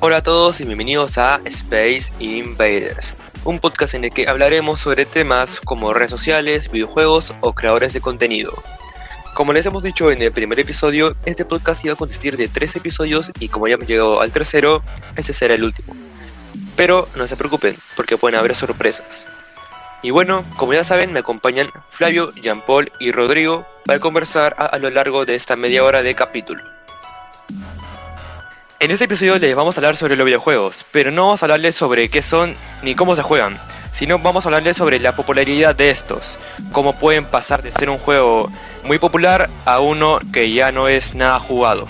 Hola a todos y bienvenidos a Space Invaders, un podcast en el que hablaremos sobre temas como redes sociales, videojuegos o creadores de contenido. Como les hemos dicho en el primer episodio, este podcast iba a consistir de tres episodios y como ya hemos llegado al tercero, este será el último. Pero no se preocupen, porque pueden haber sorpresas. Y bueno, como ya saben, me acompañan Flavio, Jean-Paul y Rodrigo para conversar a, a lo largo de esta media hora de capítulo. En este episodio les vamos a hablar sobre los videojuegos, pero no vamos a hablarles sobre qué son ni cómo se juegan, sino vamos a hablarles sobre la popularidad de estos, cómo pueden pasar de ser un juego muy popular a uno que ya no es nada jugado.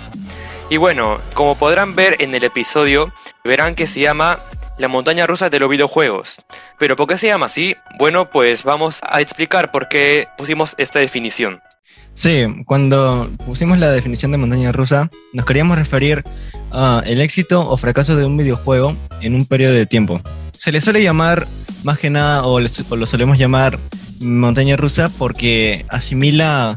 Y bueno, como podrán ver en el episodio, verán que se llama La montaña rusa de los videojuegos. Pero ¿por qué se llama así? Bueno, pues vamos a explicar por qué pusimos esta definición. Sí, cuando pusimos la definición de montaña rusa, nos queríamos referir a el éxito o fracaso de un videojuego en un periodo de tiempo. Se le suele llamar, más que nada, o, lo solemos llamar montaña rusa porque asimila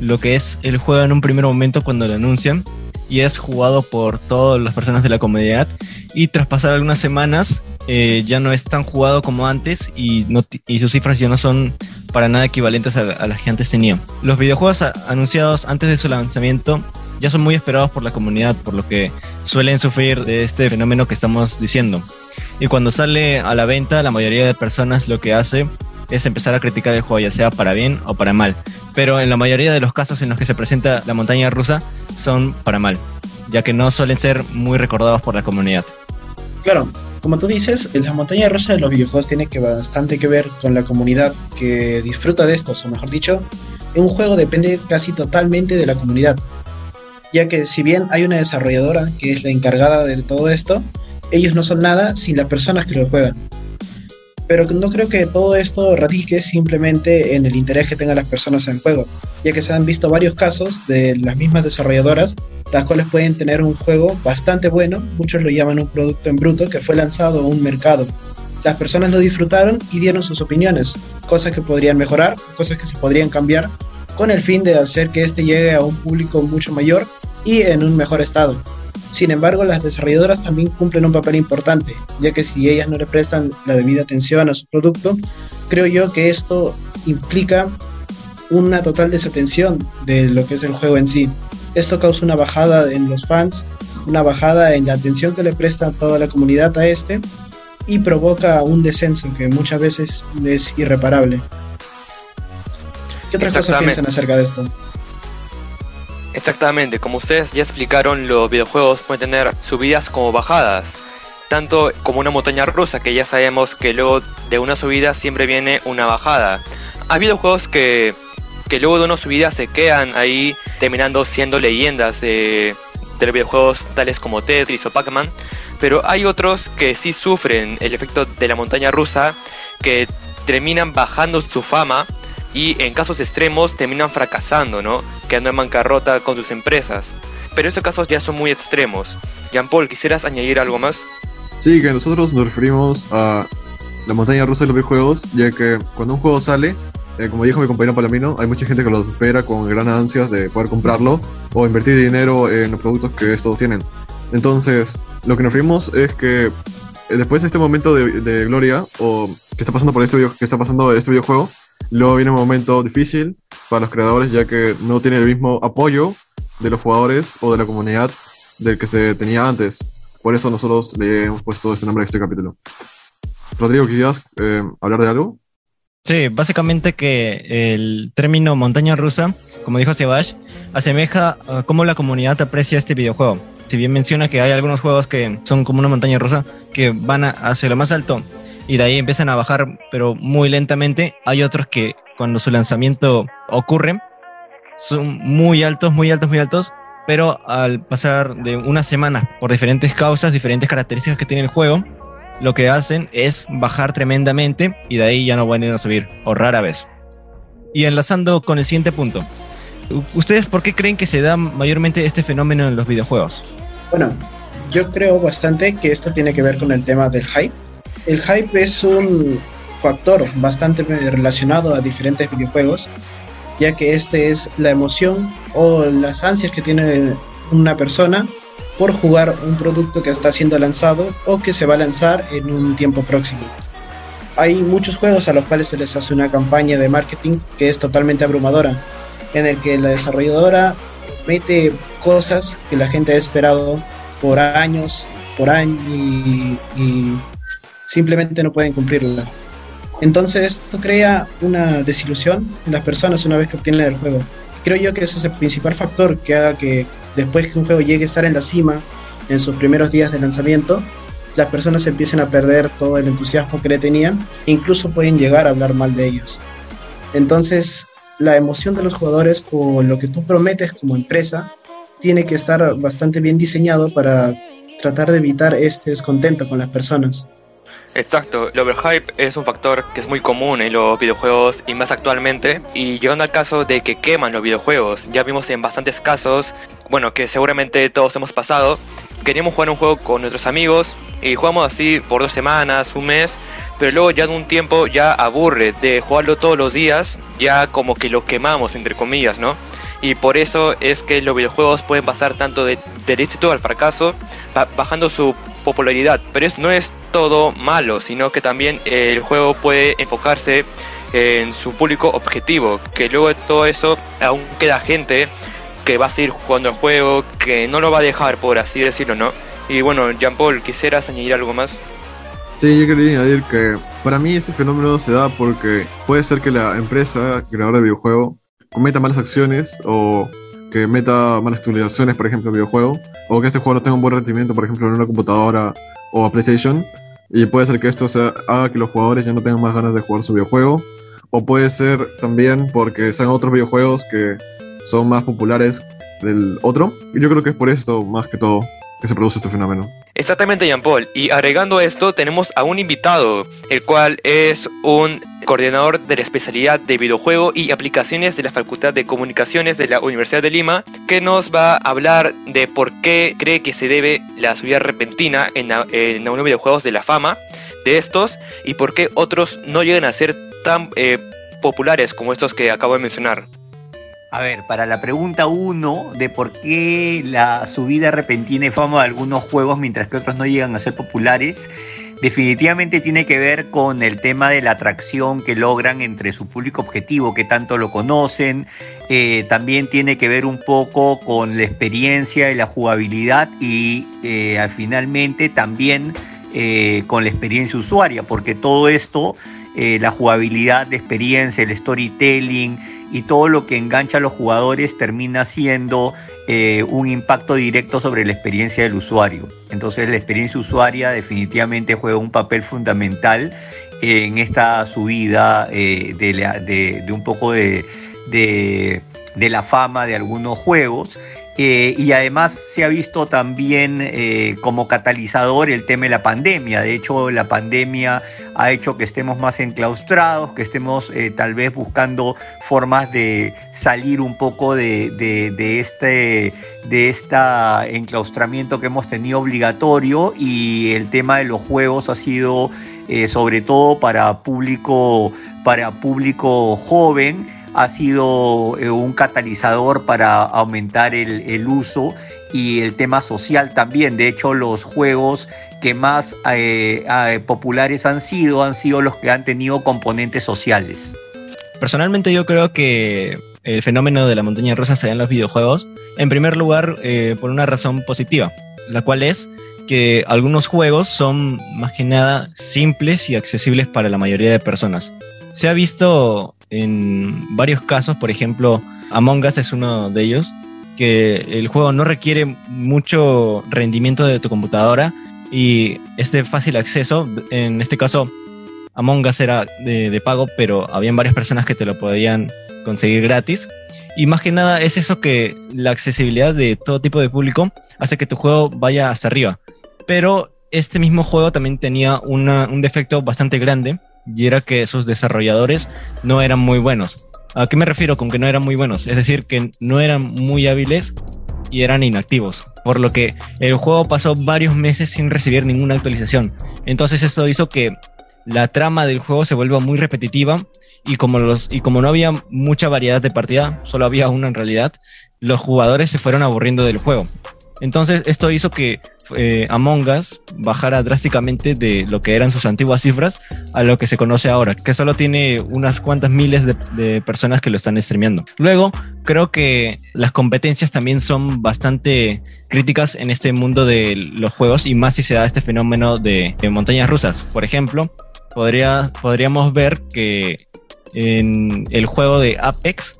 lo que es el juego en un primer momento cuando lo anuncian y es jugado por todas las personas de la comunidad y tras pasar algunas semanas eh, ya no es tan jugado como antes y, sus cifras ya no son para nada equivalentes a, las que antes tenían. Los videojuegos anunciados antes de su lanzamiento ya son muy esperados por la comunidad, por lo que suelen sufrir de este fenómeno que estamos diciendo. Y cuando sale a la venta, la mayoría de personas lo que hace es empezar a criticar el juego, ya sea para bien o para mal. Pero en la mayoría de los casos en los que se presenta la montaña rusa son para mal, ya que no suelen ser muy recordados por la comunidad. Claro, como tú dices, la montaña rusa de los videojuegos tiene bastante que ver con la comunidad que disfruta de estos, o mejor dicho, un juego depende casi totalmente de la comunidad, ya que si bien hay una desarrolladora que es la encargada de todo esto, ellos no son nada sin las personas que lo juegan pero no creo que todo esto radique simplemente en el interés que tengan las personas en el juego, ya que se han visto varios casos de las mismas desarrolladoras, las cuales pueden tener un juego bastante bueno, muchos lo llaman un producto en bruto, que fue lanzado a un mercado. Las personas lo disfrutaron y dieron sus opiniones, cosas que podrían mejorar, cosas que se podrían cambiar, con el fin de hacer que este llegue a un público mucho mayor y en un mejor estado. Sin embargo, las desarrolladoras también cumplen un papel importante, ya que si ellas no le prestan la debida atención a su producto, creo yo que esto implica una total desatención de lo que es el juego en sí. Esto causa una bajada en los fans, una bajada en la atención que le presta toda la comunidad a este y provoca un descenso que muchas veces es irreparable. ¿Qué otras cosas piensan acerca de esto? Exactamente, como ustedes ya explicaron, los videojuegos pueden tener subidas como bajadas, tanto como una montaña rusa, que ya sabemos que luego de una subida siempre viene una bajada. Hay videojuegos que, que luego de una subida se quedan ahí terminando siendo leyendas de, de videojuegos tales como Tetris o Pac-Man, pero hay otros que sí sufren el efecto de la montaña rusa, que terminan bajando su fama y en casos extremos terminan fracasando, ¿no? Quedando en bancarrota con sus empresas. Pero esos casos ya son muy extremos. Jean Paul, ¿quisieras añadir algo más? Sí, que nosotros nos referimos a la montaña rusa de los videojuegos, ya que cuando un juego sale, eh, como dijo mi compañero Palamino, hay mucha gente que los espera con gran ansias de poder comprarlo o invertir dinero en los productos que estos tienen. Entonces, lo que nos referimos es que eh, después de este momento de, gloria o que está pasando por este que está pasando este videojuego, Luego viene un momento difícil para los creadores ya que no tiene el mismo apoyo de los jugadores o de la comunidad del que se tenía antes. Por eso nosotros le hemos puesto ese nombre a este capítulo. Rodrigo, ¿quisieras eh, hablar de algo? Sí, básicamente que el término montaña rusa, como dijo Sebash, asemeja a cómo la comunidad aprecia este videojuego. Si bien menciona que hay algunos juegos que son como una montaña rusa, que van hacia lo más alto, y de ahí empiezan a bajar, pero muy lentamente. Hay otros que cuando su lanzamiento ocurre, son muy altos, muy altos, muy altos, pero al pasar de unas semanas por diferentes causas, diferentes características que tiene el juego, lo que hacen es bajar tremendamente y de ahí ya no van a ir a subir, o rara vez. Y enlazando con el siguiente punto, ¿ustedes por qué creen que se da mayormente este fenómeno en los videojuegos? Bueno, yo creo bastante que esto tiene que ver con el tema del hype el hype es un factor bastante relacionado a diferentes videojuegos, ya que este es la emoción o las ansias que tiene una persona por jugar un producto que está siendo lanzado o que se va a lanzar en un tiempo próximo. Hay muchos juegos a los cuales se les hace una campaña de marketing que es totalmente abrumadora, en el que la desarrolladora mete cosas que la gente ha esperado por años, por años y, y simplemente no pueden cumplirla. Entonces esto crea una desilusión en las personas una vez que obtienen el juego. Creo yo que ese es el principal factor que haga que después que un juego llegue a estar en la cima, en sus primeros días de lanzamiento, las personas empiecen a perder todo el entusiasmo que le tenían e incluso pueden llegar a hablar mal de ellos. Entonces, la emoción de los jugadores o lo que tú prometes como empresa tiene que estar bastante bien diseñado para tratar de evitar este descontento con las personas. Exacto, el overhype es un factor que es muy común en los videojuegos y más actualmente. Y llegando al caso de que queman los videojuegos, ya vimos en bastantes casos, bueno, que seguramente todos hemos pasado, queríamos jugar un juego con nuestros amigos y jugamos así por dos semanas, un mes, pero luego ya de un tiempo ya aburre de jugarlo todos los días, ya como que lo quemamos, entre comillas, ¿no? Y por eso es que los videojuegos pueden pasar tanto de, del éxito al fracaso, bajando su popularidad. Pero eso no es todo malo, sino que también el juego puede enfocarse en su público objetivo, que luego de todo eso aún queda gente que va a seguir jugando el juego, que no lo va a dejar, por así decirlo, ¿no? Y bueno, Jean Paul, ¿quisieras añadir algo más? Sí, yo quería añadir que para mí este fenómeno se da porque puede ser que la empresa creadora de videojuego cometa malas acciones o que meta malas actualizaciones, por ejemplo, en videojuego, o que este juego no tenga un buen rendimiento, por ejemplo, en una computadora o a PlayStation, y puede ser que esto sea, haga que los jugadores ya no tengan más ganas de jugar su videojuego, o puede ser también porque sean otros videojuegos que son más populares del otro, y yo creo que es por esto, más que todo, que se produce este fenómeno. Exactamente, Jean Paul. Y agregando esto, tenemos a un invitado, el cual es un coordinador de la especialidad de videojuego y aplicaciones de la Facultad de Comunicaciones de la Universidad de Lima, que nos va a hablar de por qué cree que se debe la subida repentina en, algunos videojuegos de la fama de estos y por qué otros no llegan a ser tan eh, populares como estos que acabo de mencionar. A ver, para la pregunta 1 de por qué la subida repentina de fama de algunos juegos mientras que otros no llegan a ser populares, definitivamente tiene que ver con el tema de la atracción que logran entre su público objetivo, que tanto lo conocen. Eh, también tiene que ver un poco con la experiencia y la jugabilidad y eh, finalmente también eh, con la experiencia usuaria, porque todo esto, la jugabilidad, la experiencia, el storytelling, y todo lo que engancha a los jugadores termina siendo eh, un impacto directo sobre la experiencia del usuario. Entonces la experiencia usuaria definitivamente juega un papel fundamental en esta subida eh, de, un poco de, la fama de algunos juegos. Eh, y además se ha visto también como catalizador el tema de la pandemia. De hecho, la pandemia ha hecho que estemos más enclaustrados, que estemos eh, tal vez buscando formas de salir un poco de, de, este de este enclaustramiento que hemos tenido obligatorio y el tema de los juegos ha sido eh, sobre todo para público para público joven ha sido eh, un catalizador para aumentar el, uso y el tema social también. De hecho, los juegos que más eh, eh, populares han sido han sido los que han tenido componentes sociales. Personalmente yo creo que el fenómeno de la montaña rusa se da en los videojuegos, en primer lugar por una razón positiva, la cual es que algunos juegos son más que nada simples y accesibles para la mayoría de personas. Se ha visto en varios casos, por ejemplo, Among Us es uno de ellos, que el juego no requiere mucho rendimiento de tu computadora y este fácil acceso, en este caso Among Us era de, pago, pero habían varias personas que te lo podían conseguir gratis. Y más que nada es eso que la accesibilidad de todo tipo de público hace que tu juego vaya hasta arriba. Pero este mismo juego también tenía un defecto bastante grande y era que sus desarrolladores no eran muy buenos. ¿A qué me refiero con que no eran muy buenos? Es decir, que no eran muy hábiles y eran inactivos, por lo que el juego pasó varios meses sin recibir ninguna actualización. Entonces esto hizo que la trama del juego se vuelva muy repetitiva y como, los, y como no había mucha variedad de partida, solo había una en realidad, los jugadores se fueron aburriendo del juego. Entonces esto hizo que eh, Among Us bajara drásticamente de lo que eran sus antiguas cifras a lo que se conoce ahora, que solo tiene unas cuantas miles de, personas que lo están streameando. Luego, creo que las competencias también son bastante críticas en este mundo de los juegos y más si se da este fenómeno de, montañas rusas. Por ejemplo, podría, podríamos ver que en el juego de Apex,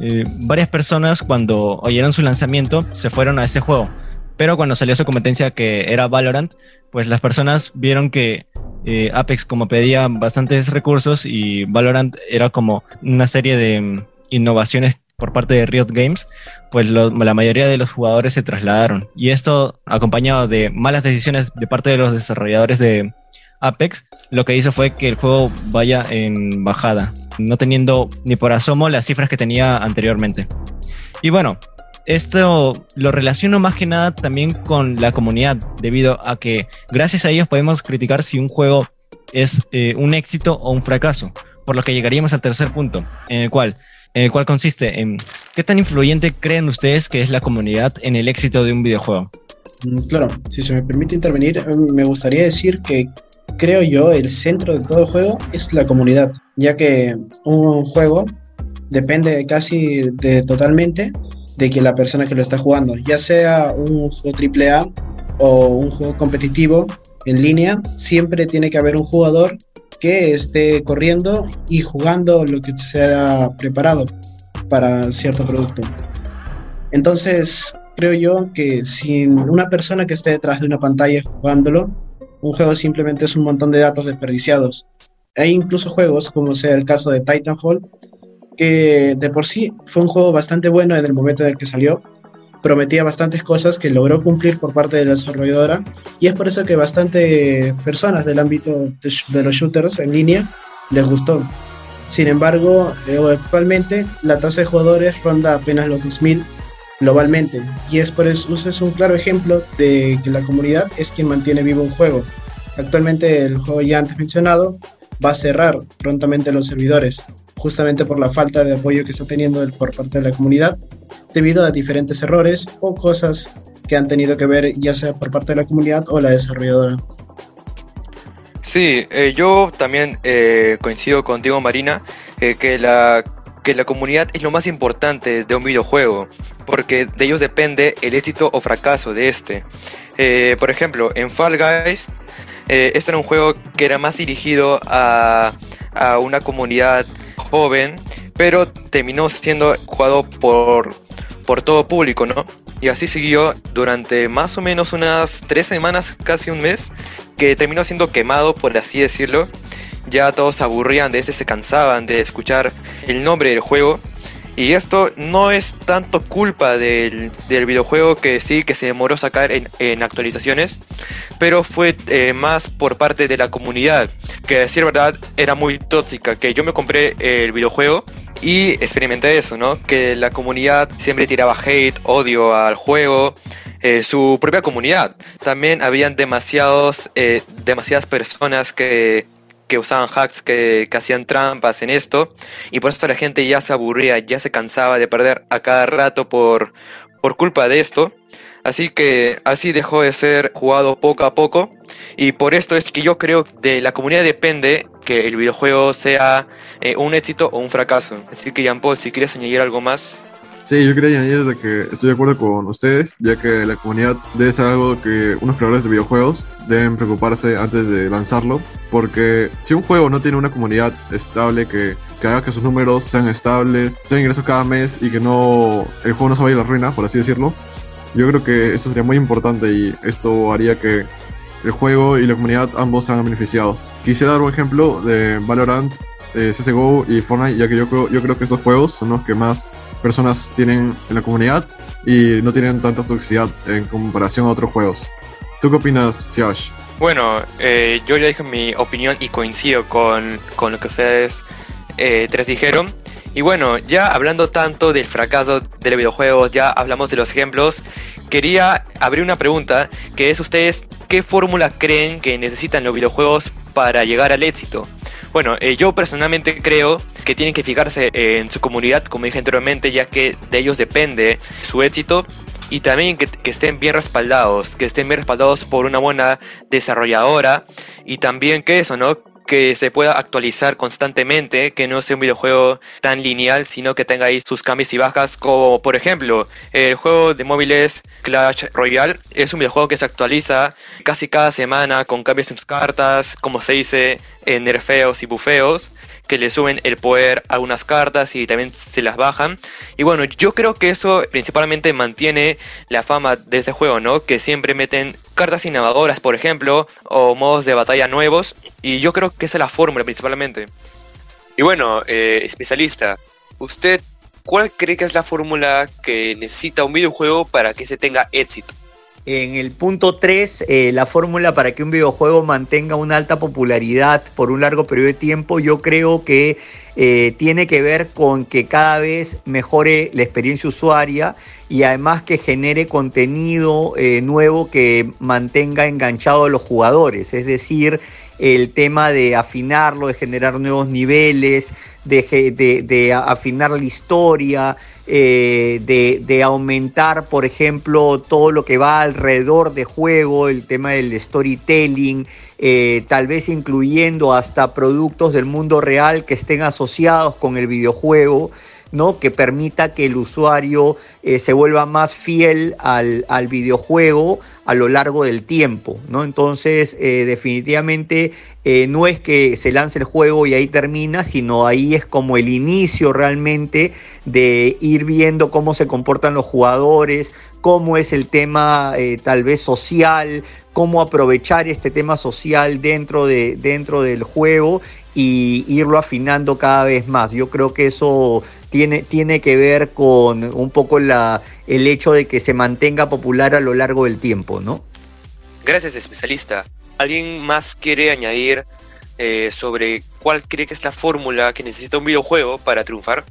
eh, varias personas cuando oyeron su lanzamiento se fueron a ese juego. Pero cuando salió su competencia que era Valorant, pues las personas vieron que eh, Apex como pedía bastantes recursos y Valorant era como una serie de mm, innovaciones por parte de Riot Games, pues la mayoría de los jugadores se trasladaron. Y esto acompañado de malas decisiones de parte de los desarrolladores de Apex, lo que hizo fue que el juego vaya en bajada, no teniendo ni por asomo las cifras que tenía anteriormente. Y bueno, esto lo relaciono más que nada también con la comunidad, debido a que gracias a ellos podemos criticar si un juego es eh, un éxito o un fracaso, por lo que llegaríamos al tercer punto, en el cual, en el cual consiste en qué tan influyente creen ustedes que es la comunidad en el éxito de un videojuego. Mm, Claro, si se me permite intervenir, eh, me gustaría decir que creo yo el centro de todo juego es la comunidad, ya que un juego depende casi de totalmente de que la persona que lo está jugando, ya sea un juego AAA o un juego competitivo en línea, siempre tiene que haber un jugador que esté corriendo y jugando lo que se ha preparado para cierto producto. Entonces, creo yo que sin una persona que esté detrás de una pantalla jugándolo, un juego simplemente es un montón de datos desperdiciados. Hay incluso juegos, como sea el caso de Titanfall, que de por sí fue un juego bastante bueno en el momento en el que salió, prometía bastantes cosas que logró cumplir por parte de la desarrolladora y es por eso que bastante personas del ámbito de, los shooters en línea les gustó. Sin embargo, eh, actualmente la tasa de jugadores ronda apenas los 2000 globalmente y es por eso es un claro ejemplo de que la comunidad es quien mantiene vivo un juego. Actualmente el juego ya antes mencionado va a cerrar prontamente los servidores, justamente por la falta de apoyo que está teniendo por parte de la comunidad, debido a diferentes errores o cosas que han tenido que ver ya sea por parte de la comunidad o la desarrolladora. Sí, eh, yo también eh, coincido contigo, Marina, eh, que, la, que la comunidad es lo más importante de un videojuego, porque de ellos depende el éxito o fracaso de este. Eh, por ejemplo, en Fall Guys, este era un juego que era más dirigido a, a una comunidad joven, pero terminó siendo jugado por, por todo público, ¿no? Y así siguió durante más o menos unas tres semanas, casi un mes, que terminó siendo quemado, por así decirlo. Ya todos se aburrían de ese, se cansaban de escuchar el nombre del juego. Y esto no es tanto culpa del, del videojuego que sí, que se demoró sacar en, en actualizaciones, pero fue eh, más por parte de la comunidad, que decir verdad era muy tóxica, que yo me compré el videojuego y experimenté eso, ¿no? Que la comunidad siempre tiraba hate, odio al juego, eh, su propia comunidad. También habían demasiados, eh, demasiadas personas que, que usaban hacks, que, hacían trampas en esto, y por eso la gente ya se aburría, ya se cansaba de perder a cada rato por, por culpa de esto. Así que así dejó de ser jugado poco a poco. Y por esto es que yo creo que de la comunidad depende que el videojuego sea eh, un éxito o un fracaso. Así que Jean Paul, si quieres añadir algo más. Sí, yo quería añadir de que estoy de acuerdo con ustedes, ya que la comunidad debe ser algo que unos creadores de videojuegos deben preocuparse antes de lanzarlo, porque si un juego no tiene una comunidad estable que, que haga que sus números sean estables, tengan ingresos cada mes y que no el juego no se vaya a la ruina, por así decirlo, yo creo que eso sería muy importante y esto haría que el juego y la comunidad ambos sean beneficiados. Quise dar un ejemplo de Valorant, eh, CSGO y Fortnite, ya que yo creo, yo creo que estos juegos son los que más personas tienen en la comunidad y no tienen tanta toxicidad en comparación a otros juegos. ¿Tú qué opinas, Siash? Bueno, eh, yo ya dije mi opinión y coincido con, con lo que ustedes eh, tres dijeron. Y bueno, ya hablando tanto del fracaso de los videojuegos, ya hablamos de los ejemplos, quería abrir una pregunta, que es ustedes, ¿qué fórmula creen que necesitan los videojuegos para llegar al éxito? Bueno, eh, yo personalmente creo que tienen que fijarse en su comunidad, como dije anteriormente, ya que de ellos depende su éxito y también que, estén bien respaldados, que estén bien respaldados por una buena desarrolladora y también que eso, ¿no? Que se pueda actualizar constantemente, que no sea un videojuego tan lineal, sino que tenga ahí sus cambios y bajas, como por ejemplo el juego de móviles Clash Royale, es un videojuego que se actualiza casi cada semana con cambios en sus cartas, como se dice, en nerfeos y bufeos que le suben el poder a unas cartas y también se las bajan. Y bueno, yo creo que eso principalmente mantiene la fama de ese juego, ¿no? Que siempre meten cartas innovadoras, por ejemplo, o modos de batalla nuevos. Y yo creo que esa es la fórmula principalmente. Y bueno, eh, especialista, ¿usted cuál cree que es la fórmula que necesita un videojuego para que se tenga éxito? En el punto 3, eh, la fórmula para que un videojuego mantenga una alta popularidad por un largo periodo de tiempo, yo creo que eh, tiene que ver con que cada vez mejore la experiencia usuaria y además que genere contenido eh, nuevo que mantenga enganchado a los jugadores. Es decir, el tema de afinarlo, de generar nuevos niveles, de, afinar la historia, eh, de, aumentar, por ejemplo, todo lo que va alrededor de juego, el tema del storytelling, eh, tal vez incluyendo hasta productos del mundo real que estén asociados con el videojuego. ¿No? que permita que el usuario eh, se vuelva más fiel al, al, videojuego a lo largo del tiempo. ¿no? Entonces, eh, definitivamente eh, no es que se lance el juego y ahí termina, sino ahí es como el inicio realmente de ir viendo cómo se comportan los jugadores, cómo es el tema tal vez social, cómo aprovechar este tema social dentro, de, dentro del juego y irlo afinando cada vez más. Yo creo que eso tiene, tiene que ver con un poco la, el hecho de que se mantenga popular a lo largo del tiempo, ¿no? Gracias, especialista. ¿Alguien más quiere añadir eh, sobre cuál cree que es la fórmula que necesita un videojuego para triunfar?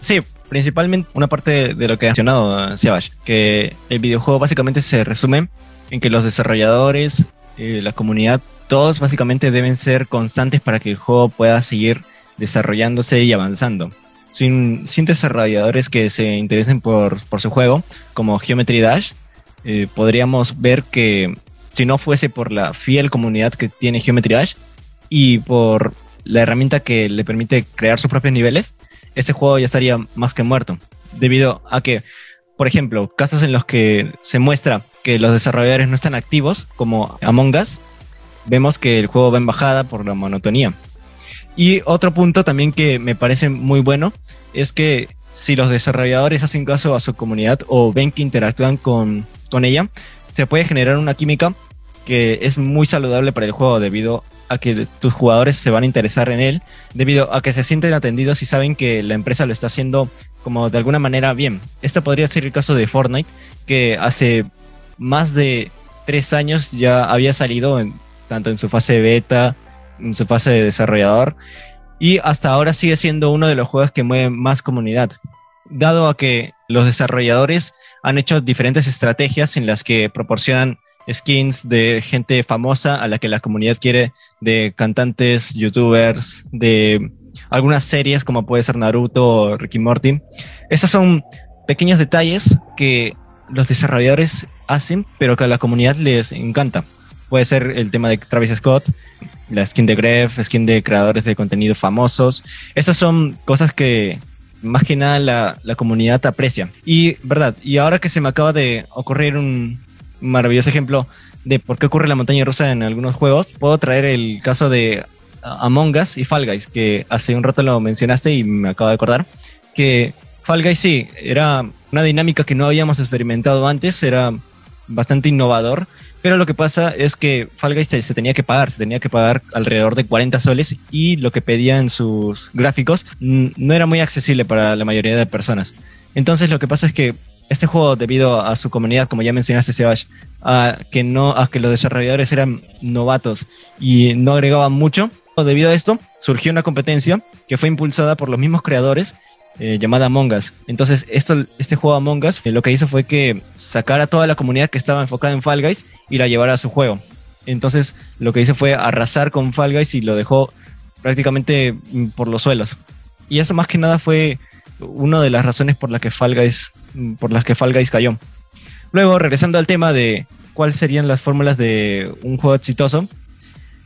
Sí, principalmente una parte de lo que ha mencionado Sebash, que el videojuego básicamente se resume en que los desarrolladores, eh, la comunidad, todos básicamente deben ser constantes para que el juego pueda seguir desarrollándose y avanzando sin, desarrolladores que se interesen por, su juego, como Geometry Dash, eh, podríamos ver que si no fuese por la fiel comunidad que tiene Geometry Dash y por la herramienta que le permite crear sus propios niveles, este juego ya estaría más que muerto. Debido a que, por ejemplo, casos en los que se muestra que los desarrolladores no están activos, como Among Us, vemos que el juego va en bajada por la monotonía. Y otro punto también que me parece muy bueno es que si los desarrolladores hacen caso a su comunidad o ven que interactúan con, con ella, se puede generar una química que es muy saludable para el juego debido a que tus jugadores se van a interesar en él, debido a que se sienten atendidos y saben que la empresa lo está haciendo como de alguna manera bien. Esto podría ser el caso de Fortnite, que hace más de tres años ya había salido en, tanto en su fase beta en su fase de desarrollador y hasta ahora sigue siendo uno de los juegos que mueve más comunidad, dado a que los desarrolladores han hecho diferentes estrategias en las que proporcionan skins de gente famosa a la que la comunidad quiere, de cantantes, youtubers, de algunas series como puede ser Naruto o Ricky Morty. Esos son pequeños detalles que los desarrolladores hacen, pero que a la comunidad les encanta. Puede ser el tema de Travis Scott, la skin de Gref, skin de creadores de contenido famosos. Estas son cosas que más que nada la, la, comunidad aprecia. Y, verdad, y ahora que se me acaba de ocurrir un maravilloso ejemplo de por qué ocurre la montaña rusa en algunos juegos, puedo traer el caso de Among Us y Fall Guys, que hace un rato lo mencionaste y me acabo de acordar, que Fall Guys sí, era una dinámica que no habíamos experimentado antes, era bastante innovador pero lo que pasa es que Fall Guys se tenía que pagar, se tenía que pagar alrededor de 40 soles y lo que pedían sus gráficos no era muy accesible para la mayoría de personas. Entonces lo que pasa es que este juego, debido a su comunidad, como ya mencionaste, Sebas, a que no, a que los desarrolladores eran novatos y no agregaban mucho, debido a esto surgió una competencia que fue impulsada por los mismos creadores eh, llamada Among Us. Entonces, esto, este juego Among Us eh, lo que hizo fue que sacara a toda la comunidad que estaba enfocada en Fall Guys y la llevara a su juego. Entonces, lo que hizo fue arrasar con Fall Guys y lo dejó prácticamente mm, por los suelos. Y eso más que nada fue una de las razones por las que Fall Guys, mm, por las que Fall Guys cayó. Luego, regresando al tema de cuáles serían las fórmulas de un juego exitoso,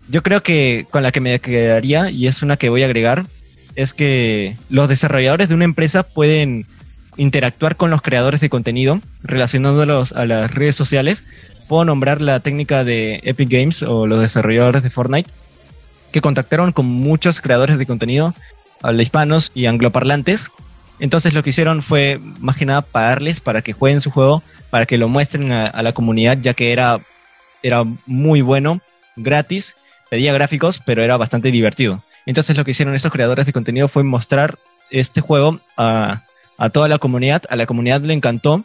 yo creo que con la que me quedaría, y es una que voy a agregar, es que los desarrolladores de una empresa pueden interactuar con los creadores de contenido relacionándolos a las redes sociales. Puedo nombrar la técnica de Epic Games o los desarrolladores de Fortnite que contactaron con muchos creadores de contenido hispanos y angloparlantes. Entonces lo que hicieron fue más que nada pagarles para que jueguen su juego, para que lo muestren a, la comunidad, ya que era, era muy bueno, gratis pedía gráficos, pero era bastante divertido. Entonces lo que hicieron estos creadores de contenido fue mostrar este juego a, toda la comunidad, a la comunidad le encantó.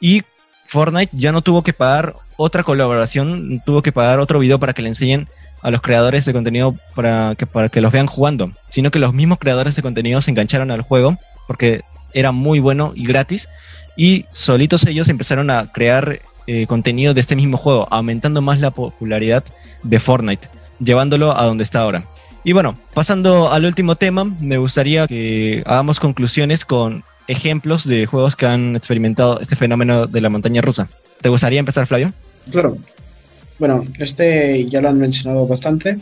Y Fortnite ya no tuvo que pagar otra colaboración, tuvo que pagar otro video para que le enseñen a los creadores de contenido para que, para que los vean jugando, sino que los mismos creadores de contenido se engancharon al juego porque era muy bueno y gratis. Y solitos ellos empezaron a crear eh, contenido de este mismo juego, aumentando más la popularidad de Fortnite llevándolo a donde está ahora. Y bueno, pasando al último tema, me gustaría que hagamos conclusiones con ejemplos de juegos que han experimentado este fenómeno de la montaña rusa. ¿Te gustaría empezar, Flavio? Claro. Bueno, este ya lo han mencionado bastante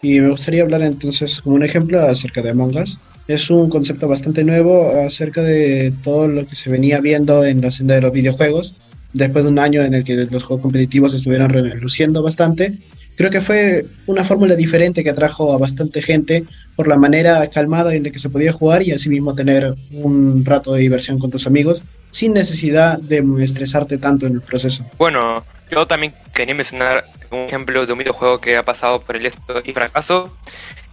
y me gustaría hablar entonces como un ejemplo acerca de Among Us. Es un concepto bastante nuevo acerca de todo lo que se venía viendo en la senda de los videojuegos. Después de un año en el que los juegos competitivos estuvieron reluciendo bastante, Creo que fue una fórmula diferente que atrajo a bastante gente por la manera calmada en la que se podía jugar y asimismo tener un rato de diversión con tus amigos sin necesidad de estresarte tanto en el proceso. Bueno, yo también quería mencionar un ejemplo de un videojuego que ha pasado por el éxito y fracaso,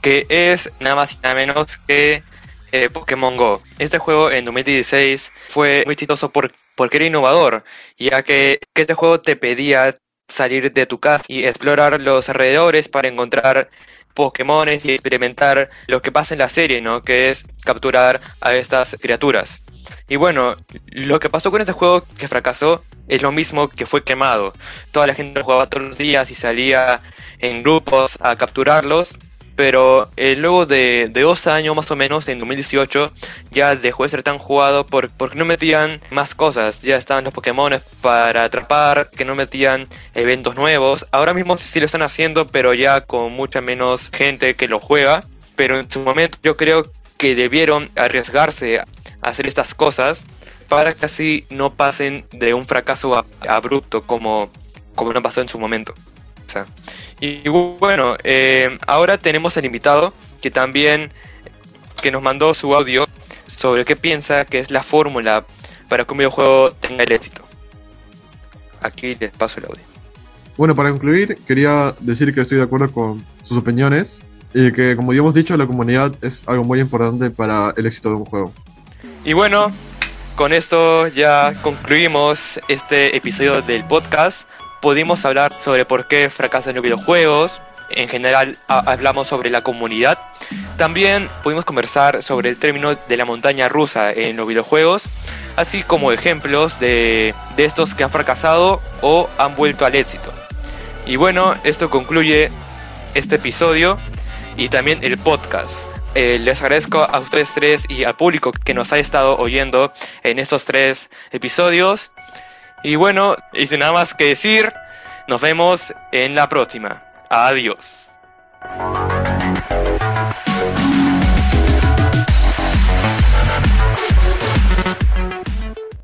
que es nada más y nada menos que eh, Pokémon Go. Este juego en 2016 fue muy exitoso por, porque era innovador, ya que, que este juego te pedía salir de tu casa y explorar los alrededores para encontrar Pokémones y experimentar lo que pasa en la serie, ¿no? Que es capturar a estas criaturas. Y bueno, lo que pasó con este juego que fracasó es lo mismo que fue quemado. Toda la gente jugaba todos los días y salía en grupos a capturarlos pero eh, luego de, dos años más o menos, en 2018, ya dejó de ser tan jugado por, porque no metían más cosas. Ya estaban los Pokémon para atrapar, que no metían eventos nuevos. Ahora mismo sí lo están haciendo, pero ya con mucha menos gente que lo juega. Pero en su momento yo creo que debieron arriesgarse a hacer estas cosas para que así no pasen de un fracaso abrupto como, como no pasó en su momento. Y bueno, eh, ahora tenemos al invitado que también que nos mandó su audio sobre qué piensa que es la fórmula para que un videojuego tenga el éxito. Aquí les paso el audio. Bueno, para concluir, quería decir que estoy de acuerdo con sus opiniones y que, como ya hemos dicho, la comunidad es algo muy importante para el éxito de un juego. Y bueno, con esto ya concluimos este episodio del podcast pudimos hablar sobre por qué fracasan los videojuegos. En general hablamos sobre la comunidad. También pudimos conversar sobre el término de la montaña rusa en los videojuegos, así como ejemplos de, de estos que han fracasado o han vuelto al éxito. Y bueno, esto concluye este episodio y también el podcast. Eh, les agradezco a ustedes tres y al público que nos ha estado oyendo en estos tres episodios. Y bueno, y sin nada más que decir, nos vemos en la próxima. Adiós.